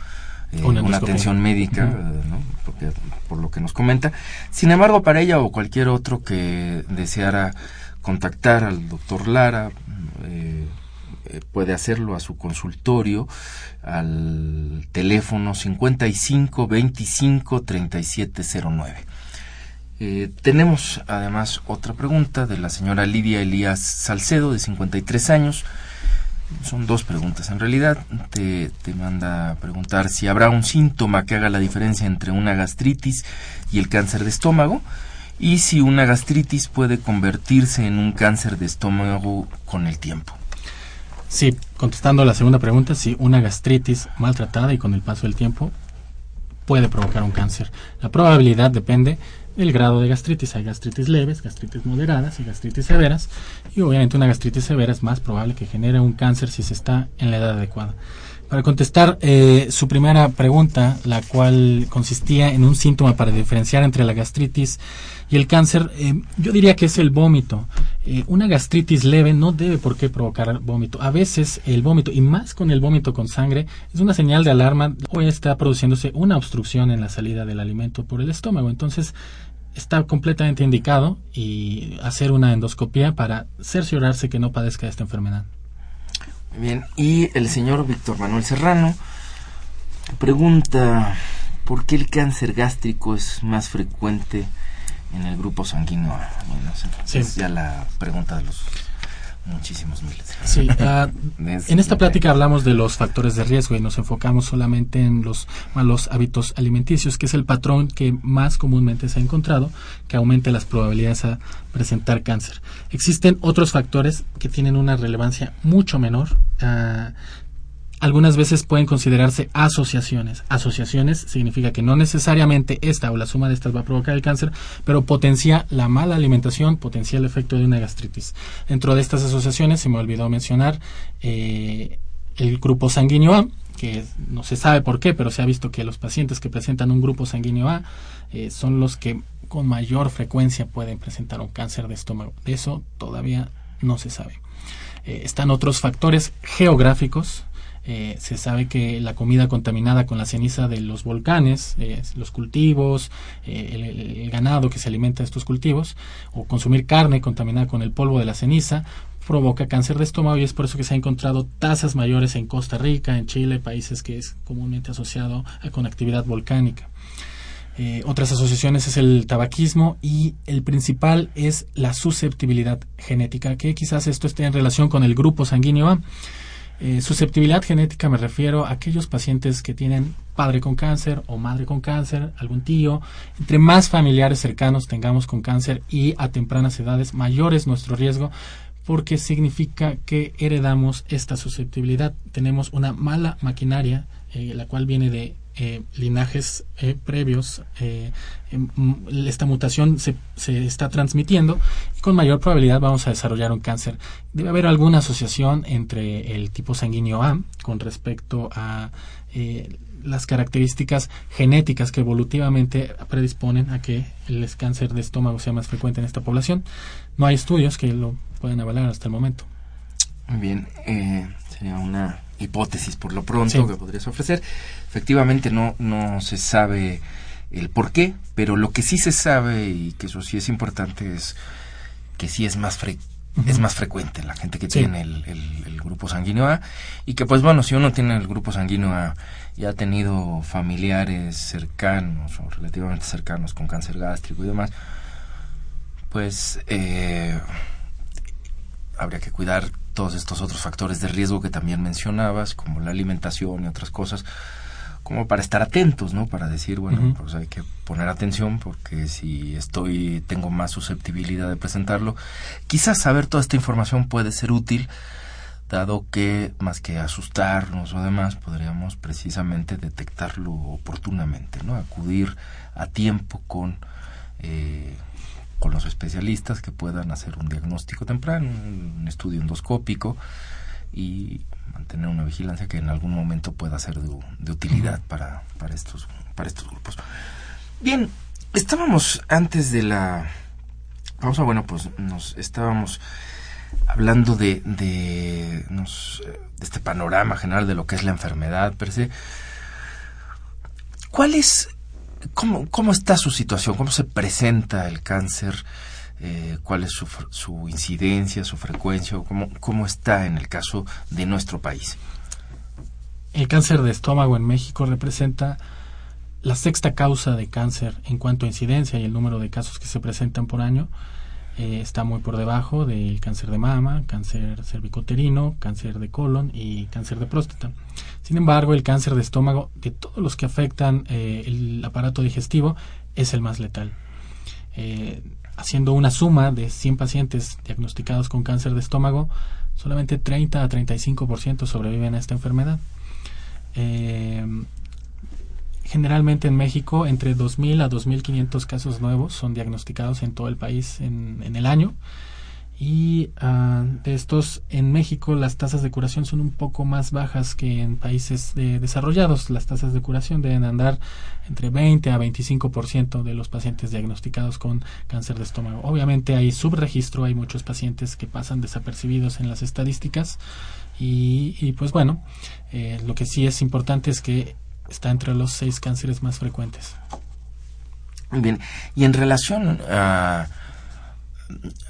eh, Una atención médica, eh, ¿no? Porque- por lo que nos comenta. Sin embargo, para ella o cualquier otro que deseara contactar al doctor Lara, eh, puede hacerlo a su consultorio al teléfono 55 25 3709. Eh, tenemos además otra pregunta de la señora Lidia Elías Salcedo, de 53 años. Son dos preguntas en realidad. Te, te manda a preguntar si habrá un síntoma que haga la diferencia entre una gastritis y el cáncer de estómago y si una gastritis puede convertirse en un cáncer de estómago con el tiempo. Sí, contestando a la segunda pregunta, si una gastritis maltratada y con el paso del tiempo puede provocar un cáncer. La probabilidad depende del grado de gastritis. Hay gastritis leves, gastritis moderadas y gastritis severas. Y obviamente una gastritis severa es más probable que genere un cáncer si se está en la edad adecuada. Para contestar eh, su primera pregunta, la cual consistía en un síntoma para diferenciar entre la gastritis y el cáncer, eh, yo diría que es el vómito. Eh, una gastritis leve no debe por qué provocar vómito. A veces el vómito, y más con el vómito con sangre, es una señal de alarma o está produciéndose una obstrucción en la salida del alimento por el estómago. Entonces, está completamente indicado y hacer una endoscopia para cerciorarse que no padezca esta enfermedad. Bien, y el señor Víctor Manuel Serrano pregunta por qué el cáncer gástrico es más frecuente en el grupo sanguíneo. Sí. Es ya la pregunta de los muchísimos miles. Sí, ah, en esta plática hablamos de los factores de riesgo y nos enfocamos solamente en los malos hábitos alimenticios, que es el patrón que más comúnmente se ha encontrado que aumente las probabilidades a presentar cáncer. Existen otros factores que tienen una relevancia mucho menor. ah, algunas veces pueden considerarse asociaciones. Asociaciones significa que no necesariamente esta o la suma de estas va a provocar el cáncer, pero potencia la mala alimentación, potencia el efecto de una gastritis. Dentro de estas asociaciones, se me olvidó mencionar, eh, el grupo sanguíneo A, que no se sabe por qué, pero se ha visto que los pacientes que presentan un grupo sanguíneo A eh, son los que con mayor frecuencia pueden presentar un cáncer de estómago. De eso todavía no se sabe. Eh, están otros factores geográficos. Eh, se sabe que la comida contaminada con la ceniza de los volcanes, los cultivos, el, el, ganado que se alimenta de estos cultivos, o consumir carne contaminada con el polvo de la ceniza, provoca cáncer de estómago y es por eso que se han encontrado tasas mayores en Costa Rica, en Chile, países que es comúnmente asociado con actividad volcánica. Eh, otras asociaciones es el tabaquismo y el principal es la susceptibilidad genética, que quizás esto esté en relación con el grupo sanguíneo A. Eh, susceptibilidad genética me refiero a aquellos pacientes que tienen padre con cáncer o madre con cáncer, algún tío. Entre más familiares cercanos tengamos con cáncer y a tempranas edades, mayor es nuestro riesgo porque significa que heredamos esta susceptibilidad. Tenemos una mala maquinaria, eh, la cual viene de eh, linajes eh, previos. Em, esta mutación se, se, está transmitiendo y con mayor probabilidad vamos a desarrollar un cáncer. Debe haber alguna asociación entre el tipo sanguíneo A con respecto a las características genéticas que evolutivamente predisponen a que el cáncer de estómago sea más frecuente en esta población. No hay estudios que lo pueden avalar hasta el momento. Muy bien, eh, sería una hipótesis por lo pronto que podrías ofrecer. Efectivamente no, no se sabe el por qué, pero lo que sí se sabe y que eso sí es importante es que sí es más es más frecuente la gente que tiene el, el, grupo sanguíneo A y que pues bueno si uno tiene el grupo sanguíneo A y ha tenido familiares cercanos o relativamente cercanos con cáncer gástrico y demás pues eh, habría que cuidar todos estos otros factores de riesgo que también mencionabas, como la alimentación y otras cosas, como para estar atentos, ¿no? Para decir, bueno, pues hay que poner atención porque si estoy, tengo más susceptibilidad de presentarlo, quizás saber toda esta información puede ser útil, dado que más que asustarnos o demás, podríamos precisamente detectarlo oportunamente, ¿no? Acudir a tiempo con eh, con los especialistas que puedan hacer un diagnóstico temprano, un estudio endoscópico y mantener una vigilancia que en algún momento pueda ser de, utilidad para, para, estos, para estos grupos. Bien, estábamos antes de la pausa, bueno, pues nos estábamos hablando de, de, nos, de este panorama general de lo que es la enfermedad per se. ¿Cuál es ¿Cómo, ¿Cómo está su situación? ¿Cómo se presenta el cáncer? Eh, ¿Cuál es su, su, incidencia, su frecuencia? ¿Cómo, ¿Cómo está en el caso de nuestro país? El cáncer de estómago en México representa la sexta causa de cáncer en cuanto a incidencia y el número de casos que se presentan por año. Eh, está muy por debajo del cáncer de mama, cáncer cervicoterino, cáncer de colon y cáncer de próstata. Sin embargo, el cáncer de estómago, de todos los que afectan eh, el aparato digestivo, es el más letal. Eh, haciendo una suma de 100 pacientes diagnosticados con cáncer de estómago, solamente 30 a 35% sobreviven a esta enfermedad. Generalmente en México entre 2.000 a 2.500 casos nuevos son diagnosticados en todo el país en, el año. Y uh, de estos, en México las tasas de curación son un poco más bajas que en países desarrollados. Las tasas de curación deben andar entre 20 a 25% de los pacientes diagnosticados con cáncer de estómago. Obviamente hay subregistro, hay muchos pacientes que pasan desapercibidos en las estadísticas. Y, y pues bueno, eh, lo que sí es importante es que está entre los seis cánceres más frecuentes. Muy bien. Y en relación a,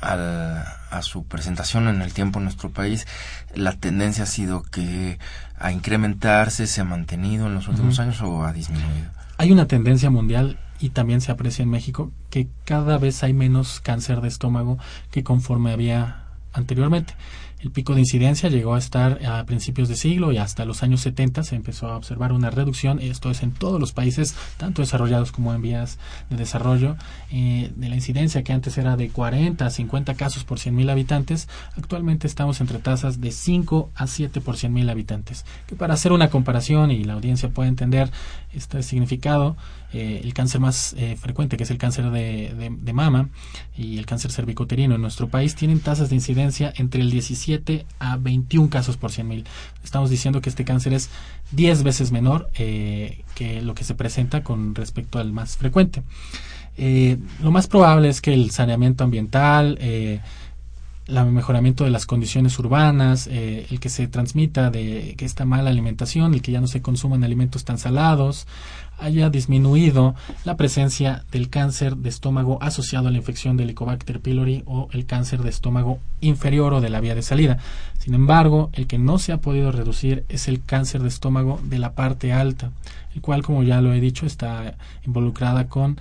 a, su presentación en el tiempo en nuestro país, la tendencia ha sido que a incrementarse, se ha mantenido en los últimos años o ha disminuido. Hay una tendencia mundial y también se aprecia en México que cada vez hay menos cáncer de estómago que conforme había anteriormente. El pico de incidencia llegó a estar a principios de siglo y hasta los años 70 se empezó a observar una reducción, esto es en todos los países, tanto desarrollados como en vías de desarrollo, eh, de la incidencia que antes era de 40 a 50 casos por 100.000 habitantes, actualmente estamos entre tasas de 5 a 7 por 100.000 habitantes. Que para hacer una comparación y la audiencia pueda entender este significado, eh, el cáncer más eh, frecuente, que es el cáncer de, de, mama y el cáncer cervicoterino en nuestro país, tienen tasas de incidencia entre el 17 17 a 21 casos por 100 mil. Estamos diciendo que este cáncer es 10 veces menor eh, que lo que se presenta con respecto al más frecuente. Eh, lo más probable es que el saneamiento ambiental, eh, el mejoramiento de las condiciones urbanas, eh, el que se transmita de que esta mala alimentación, el que ya no se consuman alimentos tan salados, haya disminuido la presencia del cáncer de estómago asociado a la infección de Helicobacter pylori o el cáncer de estómago inferior o de la vía de salida. Sin embargo, el que no se ha podido reducir es el cáncer de estómago de la parte alta, el cual, como ya lo he dicho, está involucrada con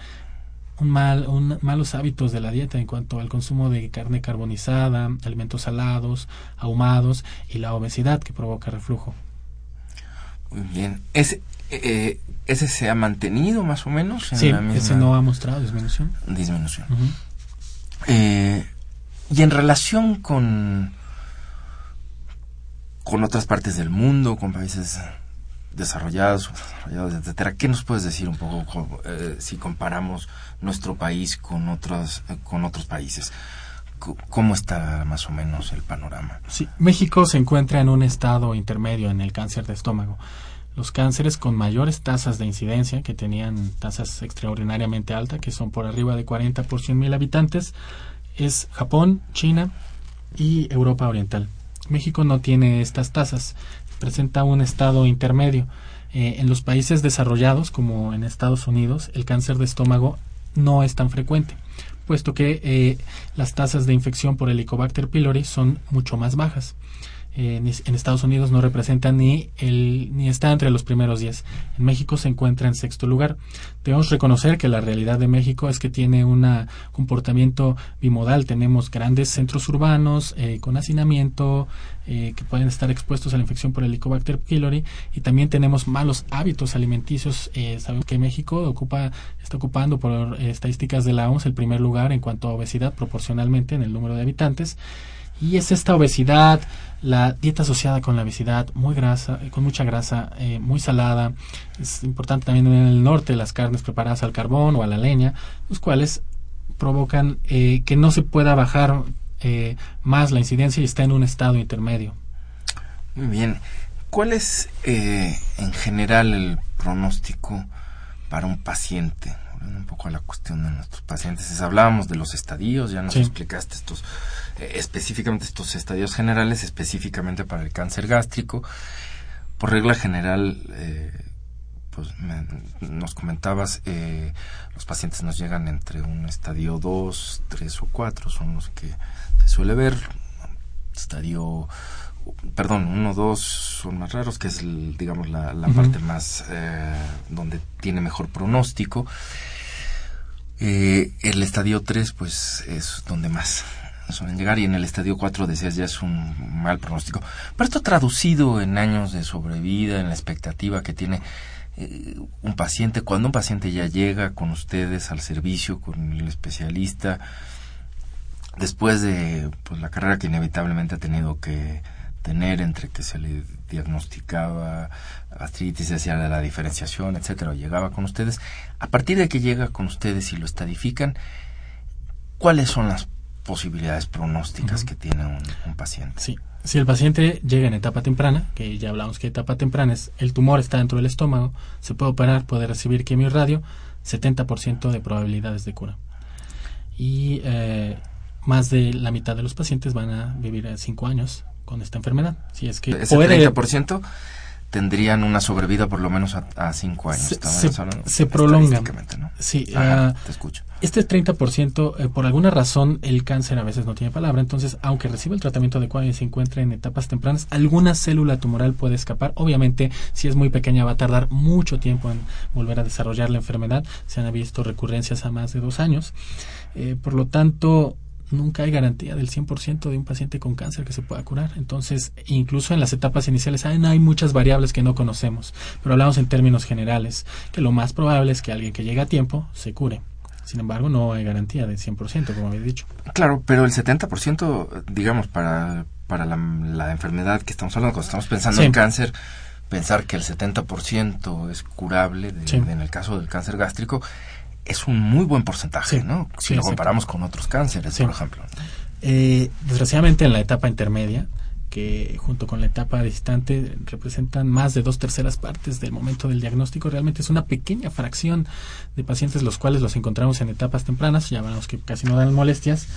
un mal, un, malos hábitos de la dieta en cuanto al consumo de carne carbonizada, alimentos salados, ahumados y la obesidad que provoca reflujo. Muy bien. ¿Ese, eh, ¿Ese se ha mantenido más o menos? En sí, ese no ha mostrado disminución. Disminución. eh, y en relación con, con otras partes del mundo, con países desarrollados, desarrollados, etcétera. ¿Qué nos puedes decir un poco eh, si comparamos nuestro país con otros eh, con otros países? ¿Cómo está más o menos el panorama? Sí, México se encuentra en un estado intermedio en el cáncer de estómago. Los cánceres con mayores tasas de incidencia, que tenían tasas extraordinariamente altas, que son por arriba de 40 por 100 mil habitantes, es Japón, China y Europa Oriental. México no tiene estas tasas presenta un estado intermedio. Eh, en los países desarrollados, como en Estados Unidos, el cáncer de estómago no es tan frecuente, puesto que eh, las tasas de infección por Helicobacter pylori son mucho más bajas en, Estados Unidos no representa ni, el, ni está entre los primeros 10. En México se encuentra en sexto lugar. Debemos reconocer que la realidad de México es que tiene un comportamiento bimodal. Tenemos grandes centros urbanos eh, con hacinamiento eh, que pueden estar expuestos a la infección por Helicobacter pylori y también tenemos malos hábitos alimenticios. Eh, sabemos que México ocupa, está ocupando por estadísticas de la OMS el primer lugar en cuanto a obesidad proporcionalmente en el número de habitantes. Y es esta obesidad, la dieta asociada con la obesidad, muy grasa, con mucha grasa, eh, muy salada. Es importante también en el norte las carnes preparadas al carbón o a la leña, los cuales provocan eh, que no se pueda bajar eh, más la incidencia y está en un estado intermedio. Muy bien. ¿Cuál es en general el pronóstico para un paciente un poco a la cuestión de nuestros pacientes. hablábamos de los estadios, ya nos explicaste estos, eh, específicamente estos estadios generales, específicamente para el cáncer gástrico. Por regla general, eh, pues nos comentabas, eh, los pacientes nos llegan entre un estadio 2, 3 o 4, son los que se suele ver. Estadio perdón, uno, dos son más raros, que es, digamos, la, parte más donde tiene mejor pronóstico. Eh, el estadio 3, pues es donde más suelen llegar y en el estadio 4 decías ya es un mal pronóstico. Pero esto traducido en años de sobrevida, en la expectativa que tiene eh, un paciente, cuando un paciente ya llega con ustedes al servicio, con el especialista, después de pues, la carrera que inevitablemente ha tenido que tener entre que se le diagnosticaba artritis, se hacía la diferenciación, etcétera, llegaba con ustedes. A partir de que llega con ustedes y lo estadifican, ¿cuáles son las posibilidades pronósticas que tiene un, paciente? Sí. Si el paciente llega en etapa temprana, que ya hablamos que etapa temprana es el tumor está dentro del estómago, se puede operar, puede recibir quimio y radio, 70% de probabilidades de cura. Y eh, más de la mitad de los pacientes van a vivir 5 años con esta enfermedad. Si es que ese 30% tendrían una sobrevida por lo menos a 5 años. Se, se prolonga. Sí, ah, te escucho. Este 30%, eh, por alguna razón, el cáncer a veces no tiene palabra. Entonces, aunque reciba el tratamiento adecuado y se encuentre en etapas tempranas, alguna célula tumoral puede escapar. Obviamente, si es muy pequeña, va a tardar mucho tiempo en volver a desarrollar la enfermedad. Se han visto recurrencias a más de dos años. Eh, por lo tanto, nunca hay garantía del 100% de un paciente con cáncer que se pueda curar. Entonces, incluso en las etapas iniciales hay, hay muchas variables que no conocemos, pero hablamos en términos generales, que lo más probable es que alguien que llegue a tiempo se cure. Sin embargo, no hay garantía del 100%, como había dicho. Claro, pero el 70%, digamos, para, para la, enfermedad que estamos hablando, cuando estamos pensando en cáncer, pensar que el 70% es curable en el caso del cáncer gástrico, es un muy buen porcentaje, ¿no? Si lo comparamos con otros cánceres, por ejemplo. Eh, desgraciadamente en la etapa intermedia que junto con la etapa distante representan más de dos terceras partes del momento del diagnóstico. Realmente es una pequeña fracción de pacientes los cuales los encontramos en etapas tempranas, ya veremos que casi no dan molestias,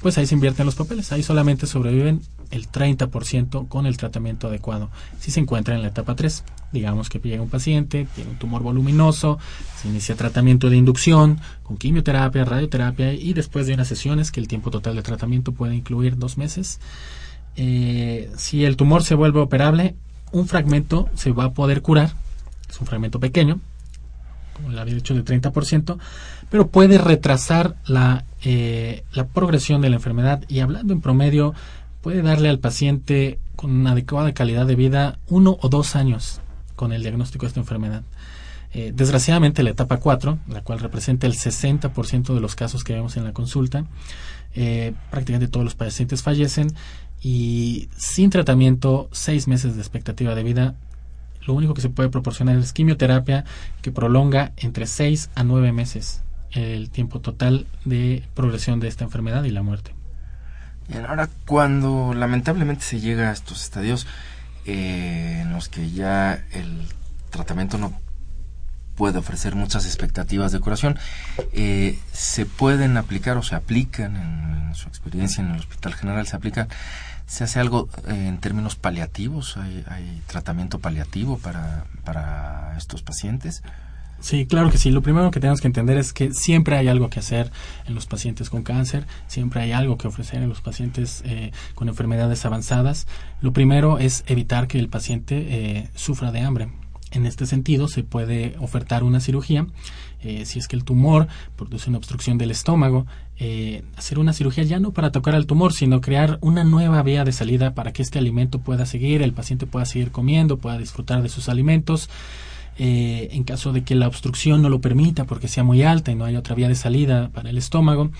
pues ahí se invierten los papeles. Ahí solamente sobreviven el 30% con el tratamiento adecuado. Si se encuentra en la etapa 3, digamos que llega un paciente, tiene un tumor voluminoso, se inicia tratamiento de inducción con quimioterapia, radioterapia y después de unas sesiones, que el tiempo total de tratamiento puede incluir dos meses, eh, si el tumor se vuelve operable, un fragmento se va a poder curar, es un fragmento pequeño, como le había dicho, del 30%, pero puede retrasar la, eh, la progresión de la enfermedad y hablando en promedio, puede darle al paciente con una adecuada calidad de vida uno o dos años con el diagnóstico de esta enfermedad. Eh, desgraciadamente, la etapa 4, la cual representa el 60% de los casos que vemos en la consulta, prácticamente todos los pacientes fallecen y sin tratamiento, seis meses de expectativa de vida. Lo único que se puede proporcionar es quimioterapia que prolonga entre seis a nueve meses el tiempo total de progresión de esta enfermedad y la muerte. Bien, ahora cuando lamentablemente se llega a estos estadios eh, en los que ya el tratamiento no puede ofrecer muchas expectativas de curación, eh, se pueden aplicar o se aplican en, su experiencia en el Hospital General, se aplican, se hace algo eh, en términos paliativos, ¿Hay, hay, tratamiento paliativo para, para estos pacientes. Sí, claro que sí. Lo primero que tenemos que entender es que siempre hay algo que hacer en los pacientes con cáncer, siempre hay algo que ofrecer en los pacientes eh, con enfermedades avanzadas. Lo primero es evitar que el paciente eh, sufra de hambre. En este sentido, se puede ofertar una cirugía. Eh, si es que el tumor produce una obstrucción del estómago, eh, hacer una cirugía ya no para tocar al tumor, sino crear una nueva vía de salida para que este alimento pueda seguir, el paciente pueda seguir comiendo, pueda disfrutar de sus alimentos. Eh, en caso de que la obstrucción no lo permita porque sea muy alta y no haya otra vía de salida para el estómago.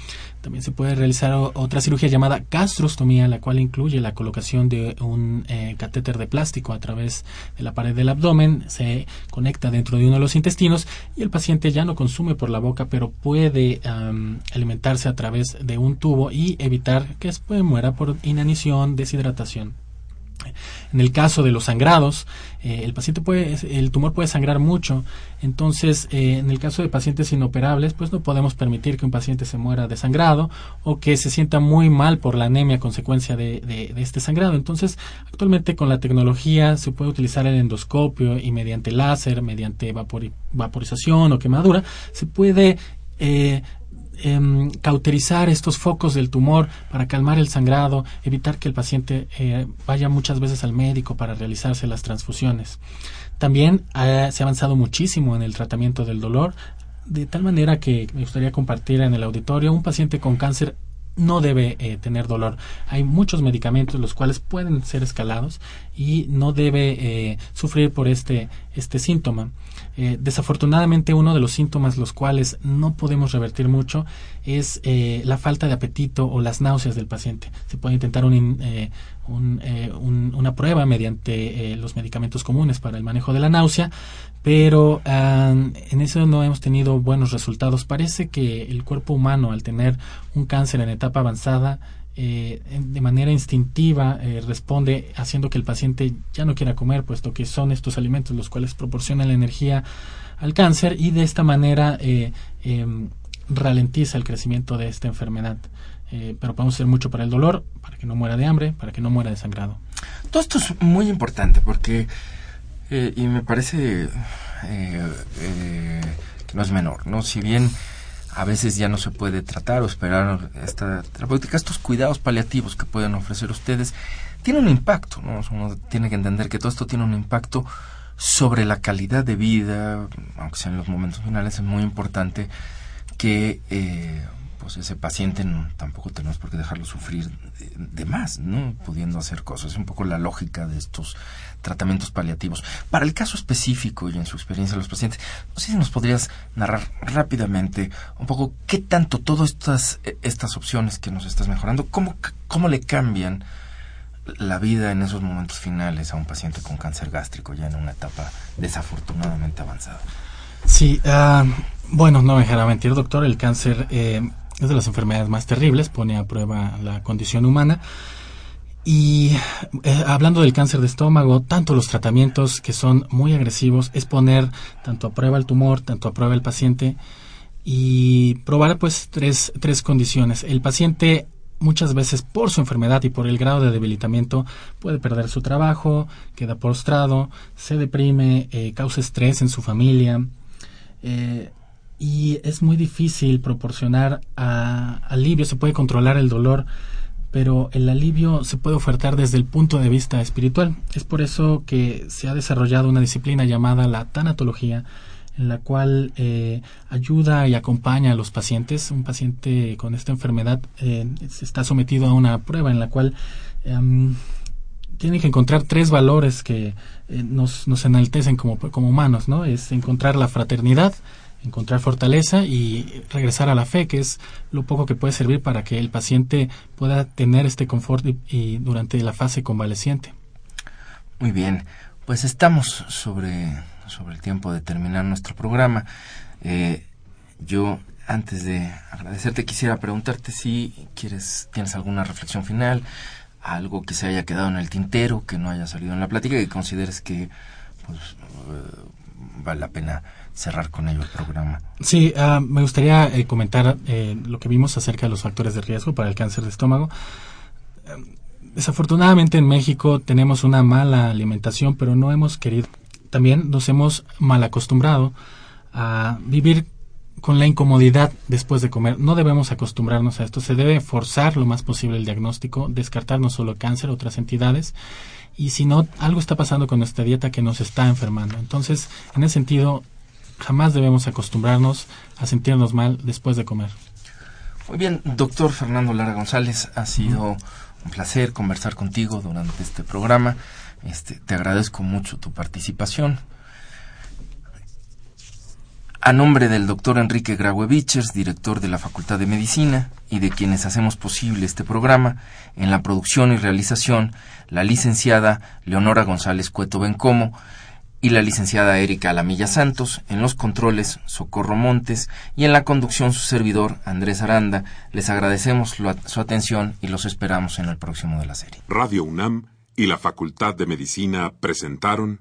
También se puede realizar otra cirugía llamada gastrostomía, la cual incluye la colocación de un eh, catéter de plástico a través de la pared del abdomen, se conecta dentro de uno de los intestinos y el paciente ya no consume por la boca, pero puede alimentarse a través de un tubo y evitar que después muera por inanición, deshidratación. En el caso de los sangrados, eh, el paciente puede, el tumor puede sangrar mucho. Entonces, eh, en el caso de pacientes inoperables, pues no podemos permitir que un paciente se muera de sangrado o que se sienta muy mal por la anemia a consecuencia de, este sangrado. Entonces, actualmente con la tecnología se puede utilizar el endoscopio y mediante láser, mediante vaporización o quemadura, se puede eh, eh, cauterizar estos focos del tumor para calmar el sangrado, evitar que el paciente eh, vaya muchas veces al médico para realizarse las transfusiones. También eh, se ha avanzado muchísimo en el tratamiento del dolor, de tal manera que me gustaría compartir en el auditorio un paciente con cáncer no debe eh, tener dolor. Hay muchos medicamentos los cuales pueden ser escalados y no debe eh, sufrir por este, este síntoma. Eh, desafortunadamente uno de los síntomas los cuales no podemos revertir mucho es la falta de apetito o las náuseas del paciente. Se puede intentar un, una prueba mediante los medicamentos comunes para el manejo de la náusea, pero en eso no hemos tenido buenos resultados. Parece que el cuerpo humano, al tener un cáncer en etapa avanzada, eh, de manera instintiva eh, responde haciendo que el paciente ya no quiera comer, puesto que son estos alimentos los cuales proporcionan la energía al cáncer y de esta manera eh, em, ralentiza el crecimiento de esta enfermedad. pero podemos hacer mucho para el dolor, para que no muera de hambre, para que no muera de sangrado. Todo esto es muy importante porque eh, y me parece eh, eh, que no es menor, ¿no? Si bien a veces ya no se puede tratar o esperar esta terapéutica, estos cuidados paliativos que pueden ofrecer ustedes tienen un impacto, ¿no? Uno tiene que entender que todo esto tiene un impacto sobre la calidad de vida, aunque sea en los momentos finales, es muy importante que eh, pues ese paciente no, tampoco tenemos por qué dejarlo sufrir de, de, más, ¿no? Pudiendo hacer cosas. Es un poco la lógica de estos tratamientos paliativos. Para el caso específico y en su experiencia los pacientes, no sé si nos podrías narrar rápidamente un poco qué tanto todas estas, estas opciones que nos estás mejorando, cómo, cómo le cambian la vida en esos momentos finales a un paciente con cáncer gástrico ya en una etapa desafortunadamente avanzada. Sí, uh, bueno, no me dejará mentir, doctor, el cáncer eh, es de las enfermedades más terribles, pone a prueba la condición humana Y eh, hablando del cáncer de estómago, tanto los tratamientos que son muy agresivos es poner tanto a prueba el tumor, tanto a prueba el paciente y probar pues tres, tres condiciones. El paciente muchas veces por su enfermedad y por el grado de debilitamiento puede perder su trabajo, queda postrado, se deprime, eh, causa estrés en su familia eh, y es muy difícil proporcionar alivio, se puede controlar el dolor, pero el alivio se puede ofertar desde el punto de vista espiritual. Es por eso que se ha desarrollado una disciplina llamada la tanatología, en la cual eh, ayuda y acompaña a los pacientes. Un paciente con esta enfermedad eh, está sometido a una prueba en la cual em, tiene que encontrar tres valores que eh, nos, nos enaltecen como, como humanos, ¿no? Es encontrar la fraternidad, encontrar fortaleza y regresar a la fe, que es lo poco que puede servir para que el paciente pueda tener este confort y durante la fase convaleciente. Muy bien, pues estamos sobre sobre el tiempo de terminar nuestro programa. Eh, yo, antes de agradecerte, quisiera preguntarte si quieres, tienes alguna reflexión final, algo que se haya quedado en el tintero, que no haya salido en la plática, y que consideres que pues, eh, vale la pena cerrar con ello el programa. Sí, ah, me gustaría eh, comentar lo que vimos acerca de los factores de riesgo para el cáncer de estómago. Desafortunadamente en México tenemos una mala alimentación, pero no hemos querido también nos hemos mal acostumbrado a vivir con la incomodidad después de comer. No debemos acostumbrarnos a esto. Se debe forzar lo más posible el diagnóstico, descartar no solo cáncer, otras entidades. Y si no, algo está pasando con nuestra dieta que nos está enfermando. Entonces, en ese sentido, jamás debemos acostumbrarnos a sentirnos mal después de comer. Muy bien, doctor Fernando Lara González, ha sido un placer conversar contigo durante este programa. Este, te agradezco mucho tu participación. A nombre del doctor Enrique Graue director de la Facultad de Medicina, y de quienes hacemos posible este programa, en la producción y realización, la licenciada Leonora González Cueto Bencomo y la licenciada Erika Alamilla Santos, en los controles Socorro Montes y en la conducción su servidor Andrés Aranda. Les agradecemos su atención y los esperamos en el próximo de la serie. Radio UNAM y la Facultad de Medicina presentaron